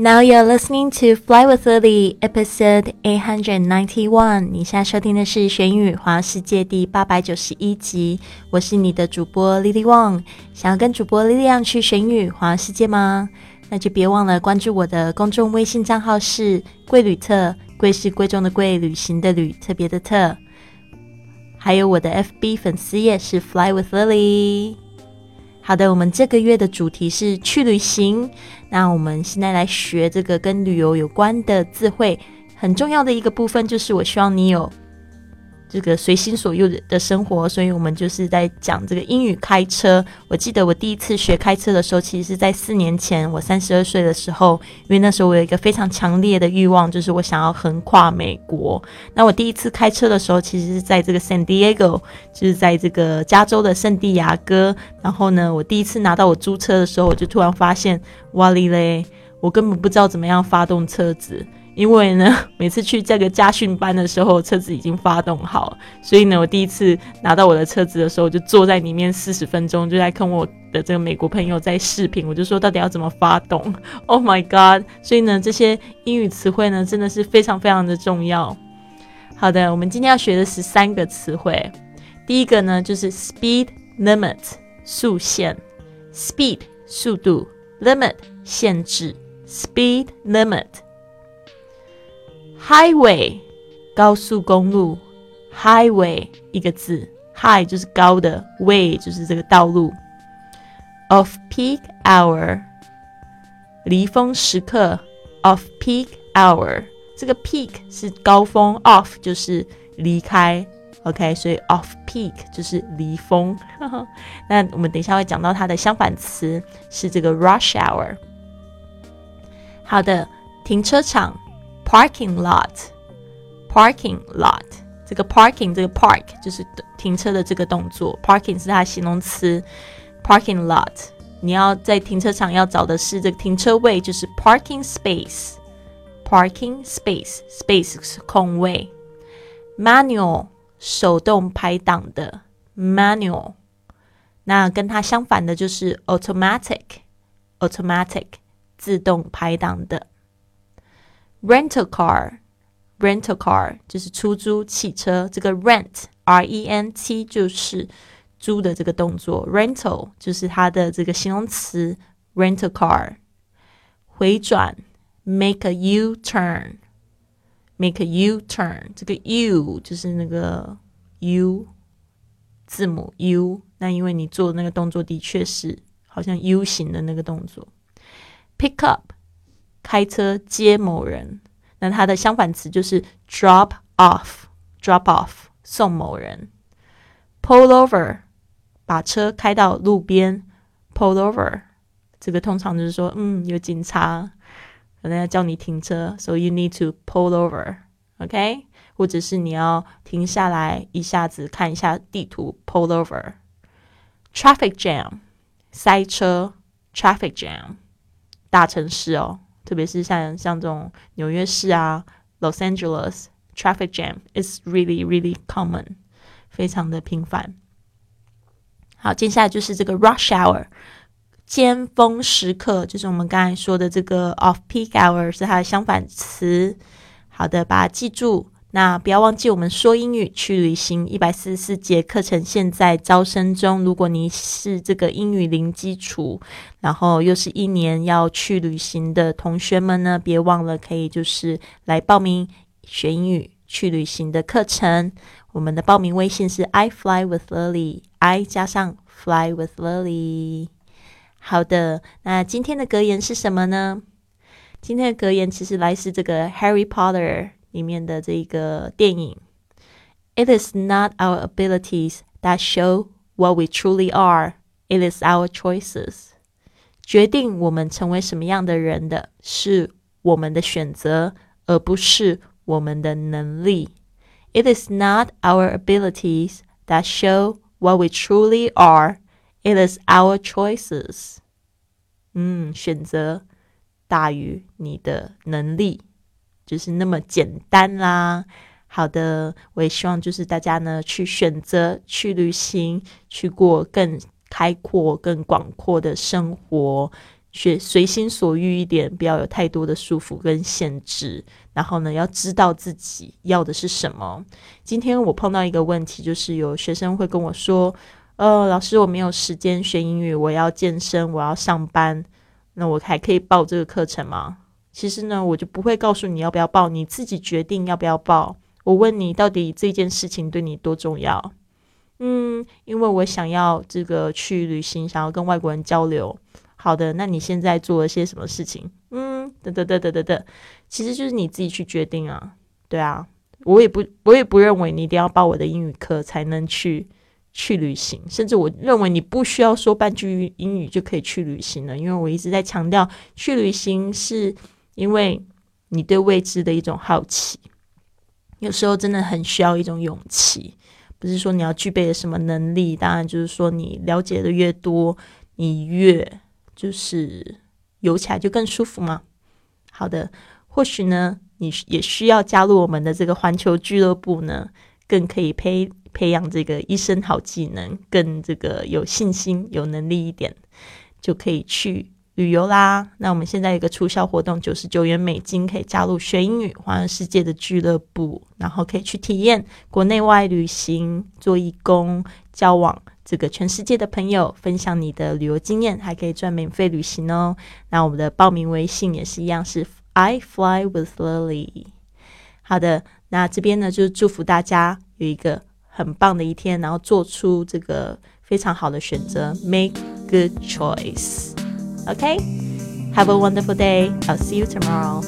Now you're listening to Fly with Lily, episode eight hundred ninety one。你现在收听的是《学英语环世界》第八百九十一集。我是你的主播 Lily Wang。想要跟主播 Lily 去学英语环世界吗？那就别忘了关注我的公众微信账号是“贵旅特”，贵是贵重的贵，旅行的旅，特别的特。还有我的 FB 粉丝页是 Fly with Lily。好的，我们这个月的主题是去旅行。那我们现在来学这个跟旅游有关的字汇，很重要的一个部分就是，我希望你有。这个随心所欲的生活，所以我们就是在讲这个英语开车。我记得我第一次学开车的时候，其实是在四年前，我三十二岁的时候，因为那时候我有一个非常强烈的欲望，就是我想要横跨美国。那我第一次开车的时候，其实是在这个 San Diego，就是在这个加州的圣地亚哥。然后呢，我第一次拿到我租车的时候，我就突然发现，哇哩嘞，我根本不知道怎么样发动车子。因为呢，每次去这个家训班的时候，车子已经发动好，所以呢，我第一次拿到我的车子的时候，就坐在里面四十分钟，就在跟我的这个美国朋友在视频，我就说到底要怎么发动？Oh my god！所以呢，这些英语词汇呢，真的是非常非常的重要。好的，我们今天要学的是三个词汇，第一个呢就是 speed limit 速限，speed 速度，limit 限制 ，speed limit。Highway，高速公路。Highway 一个字，High 就是高的，Way 就是这个道路。Of peak hour，离峰时刻。Of peak hour，这个 peak 是高峰，off 就是离开。OK，所以 off peak 就是离峰。那我们等一下会讲到它的相反词是这个 rush hour。 好的，停车场。Parking lot, parking lot，这个 parking 这个 park 就是停车的这个动作，parking 是它的形容词。Parking lot，你要在停车场要找的是这个停车位，就是 parking space。Parking space，space 是空位。Manual 手动排档的 manual，那跟它相反的就是 automatic，automatic 自动排档的。rental car rental car 就是出租汽车，这个 rent r e n t 就是租的这个动作，rental 就是它的这个形容词 rental car。回转 make a U turn make a U turn 这个 U 就是那个 U 字母 U，那因为你做的那个动作的确是好像 U 型的那个动作。Pick up 开车接某人，那它的相反词就是 drop off，drop off 送某人。pull over 把车开到路边，pull over 这个通常就是说，嗯，有警察可能要叫你停车，so you need to pull over，OK？或者是你要停下来一下子看一下地图，pull over。traffic jam 塞车，traffic jam 大城市哦。特别是像像这种纽约市啊，Los Angeles traffic jam is really really common，非常的频繁。好，接下来就是这个 rush hour，尖峰时刻，就是我们刚才说的这个 off peak hour 是它的相反词。好的，把它记住。那不要忘记，我们说英语去旅行一百四十四节课程现在招生中。如果你是这个英语零基础，然后又是一年要去旅行的同学们呢，别忘了可以就是来报名学英语去旅行的课程。我们的报名微信是 I fly with Lily，I 加上 fly with Lily。好的，那今天的格言是什么呢？今天的格言其实来自这个 Harry Potter。里面的这个电影，It is not our abilities that show what we truly are. It is our choices. 决定我们成为什么样的人的是我们的选择，而不是我们的能力。It is not our abilities that show what we truly are. It is our choices. 嗯，选择大于你的能力。 就是那么简单啦。好的，我也希望就是大家呢去选择去旅行，去过更开阔、更广阔的生活。学随心所欲一点，不要有太多的束缚跟限制。然后呢，要知道自己要的是什么。今天我碰到一个问题，就是有学生会跟我说：“呃，老师，我没有时间学英语，我要健身，我要上班，那我还可以报这个课程吗？”其实呢，我就不会告诉你要不要报，你自己决定要不要报。我问你，到底这件事情对你多重要？嗯，因为我想要这个去旅行，想要跟外国人交流。好的，那你现在做了些什么事情？嗯，等等等等等等，其实就是你自己去决定啊。对啊，我也不，我也不认为你一定要报我的英语课才能去去旅行，甚至我认为你不需要说半句英语就可以去旅行了。因为我一直在强调，去旅行是。因为你对未知的一种好奇，有时候真的很需要一种勇气。不是说你要具备什么能力，当然就是说你了解的越多，你越就是游起来就更舒服嘛。好的，或许呢，你也需要加入我们的这个环球俱乐部呢，更可以培培养这个一身好技能，更这个有信心、有能力一点，就可以去。旅游啦，那我们现在有个促销活动，九十九元美金可以加入学英语环游世界的俱乐部，然后可以去体验国内外旅行、做义工、交往这个全世界的朋友，分享你的旅游经验，还可以赚免费旅行哦。那我们的报名微信也是一样，是 I fly with Lily。好的，那这边呢就祝福大家有一个很棒的一天，然后做出这个非常好的选择，make good choice。Okay? Have a wonderful day. I'll see you tomorrow.